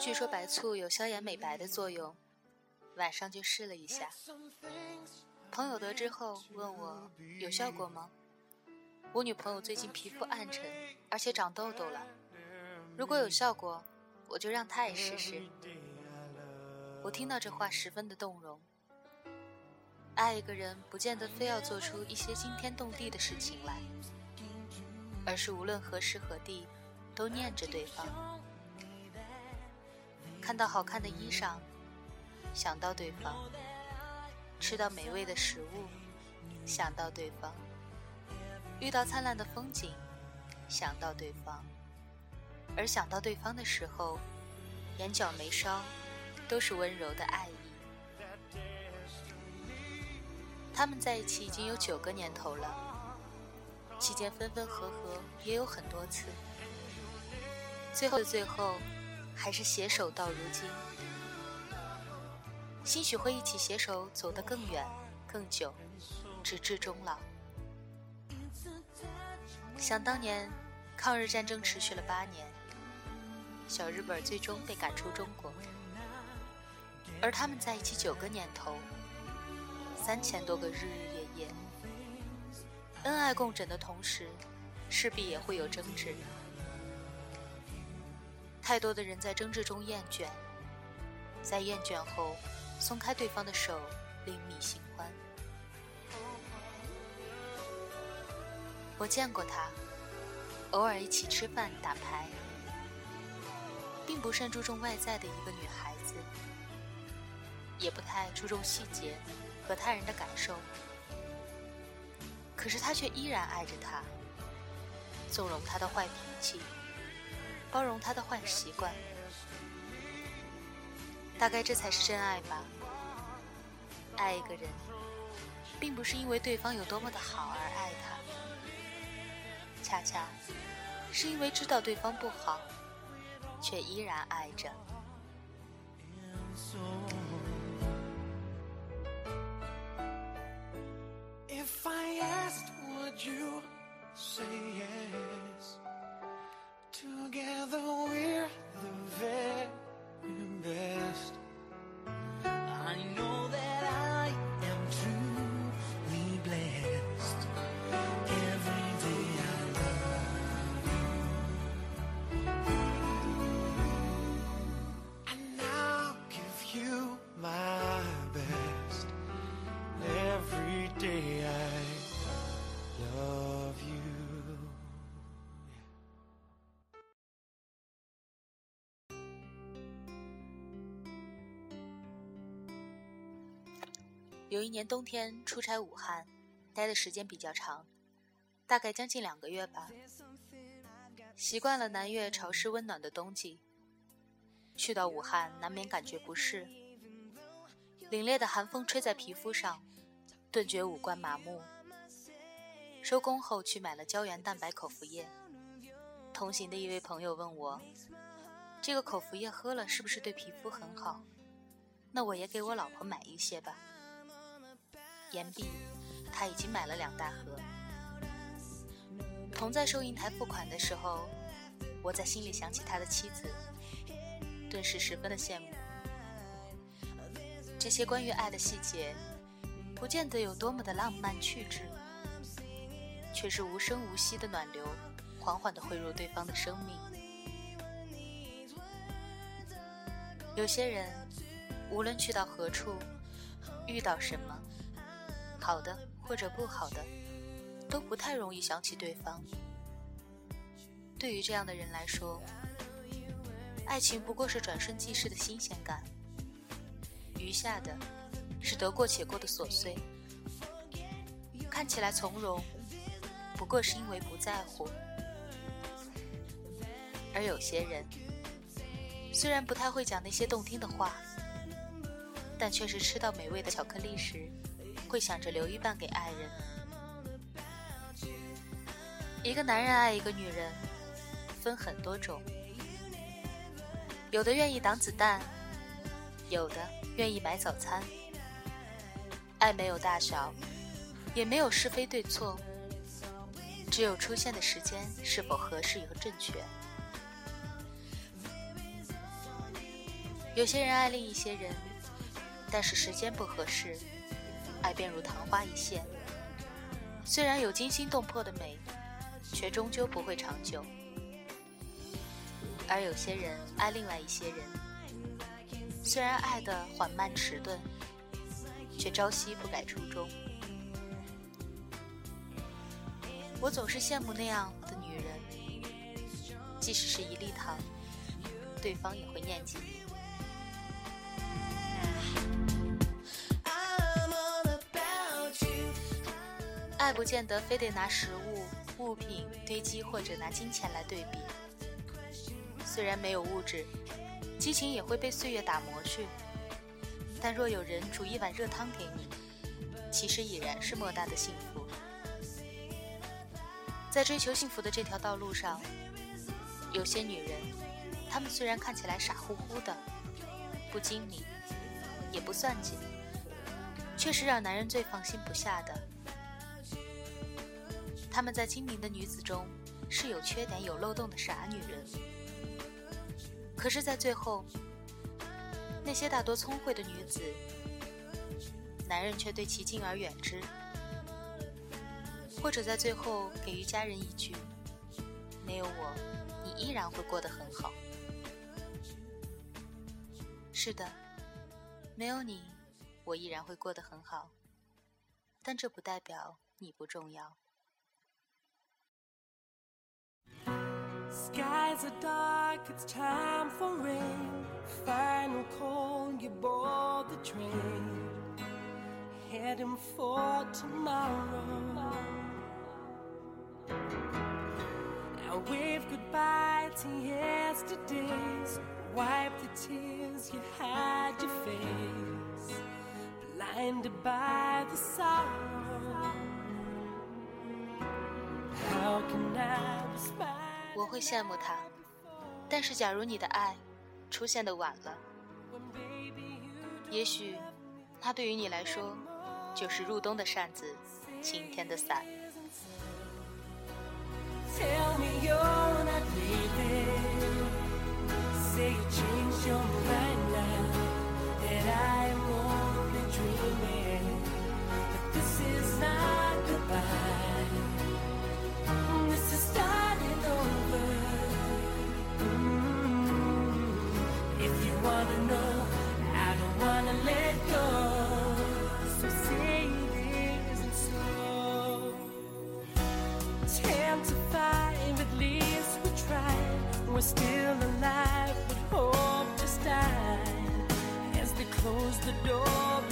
据说白醋有消炎美白的作用，晚上就试了一下。朋友得知后问我有效果吗？我女朋友最近皮肤暗沉，而且长痘痘了。如果有效果，我就让她也试试。我听到这话十分的动容。爱一个人，不见得非要做出一些惊天动地的事情来，而是无论何时何地，都念着对方。看到好看的衣裳，想到对方；吃到美味的食物，想到对方；遇到灿烂的风景，想到对方。而想到对方的时候，眼角眉梢都是温柔的爱意。他们在一起已经有九个年头了，期间分分合合也有很多次，最后的最后。还是携手到如今，兴许会一起携手走得更远、更久，直至终老。想当年，抗日战争持续了八年，小日本最终被赶出中国，而他们在一起九个年头，三千多个日日夜夜，恩爱共枕的同时，势必也会有争执。太多的人在争执中厌倦，在厌倦后松开对方的手，另觅新欢。我见过他，偶尔一起吃饭打牌，并不甚注重外在的一个女孩子，也不太注重细节和他人的感受。可是他却依然爱着她，纵容她的坏脾气。包容他的坏习惯，大概这才是真爱吧。爱一个人，并不是因为对方有多么的好而爱他，恰恰是因为知道对方不好，却依然爱着。Together we're the very best. I know that I am truly blessed. Every day I love you. And I'll give you my best. Every day I love you. 有一年冬天出差武汉，待的时间比较长，大概将近两个月吧。习惯了南越潮湿温暖的冬季，去到武汉难免感觉不适。凛冽的寒风吹在皮肤上，顿觉五官麻木。收工后去买了胶原蛋白口服液。同行的一位朋友问我：“这个口服液喝了是不是对皮肤很好？那我也给我老婆买一些吧。”言毕，他已经买了两大盒。同在收银台付款的时候，我在心里想起他的妻子，顿时十分的羡慕。这些关于爱的细节，不见得有多么的浪漫趣致，却是无声无息的暖流，缓缓的汇入对方的生命。有些人，无论去到何处，遇到什么。好的或者不好的，都不太容易想起对方。对于这样的人来说，爱情不过是转瞬即逝的新鲜感，余下的是得过且过的琐碎。看起来从容，不过是因为不在乎。而有些人，虽然不太会讲那些动听的话，但却是吃到美味的巧克力时。会想着留一半给爱人。一个男人爱一个女人，分很多种，有的愿意挡子弹，有的愿意买早餐。爱没有大小，也没有是非对错，只有出现的时间是否合适和正确。有些人爱另一些人，但是时间不合适，爱便如昙花一现。虽然有惊心动魄的美，却终究不会长久。而有些人爱另外一些人，虽然爱的缓慢迟钝，却朝夕不改初衷。我总是羡慕那样的女人，即使是一粒糖，对方也会念记爱不见得非得拿食物、物品堆积，或者拿金钱来对比。虽然没有物质，激情也会被岁月打磨去。但若有人煮一碗热汤给你，其实已然是莫大的幸福。在追求幸福的这条道路上，有些女人，她们虽然看起来傻乎乎的，不精明，也不算计，却是让男人最放心不下的。他们在精明的女子中，是有缺点、有漏洞的傻女人。可是，在最后，那些大多聪慧的女子，男人却对其敬而远之，或者在最后给予家人一句：“没有我，你依然会过得很好。”是的，没有你，我依然会过得很好，但这不代表你不重要。Skies are dark, it's time for rain. Final call, you board the train. Heading for tomorrow. Now wave goodbye to yesterday's. Wipe the tears you had your face. Blinded by the sorrow. How can I smile? 我会羡慕他，但是假如你的爱出现的晚了，也许他对于你来说就是入冬的扇子，晴天的伞。we're still alive, but hope to stand as they close the door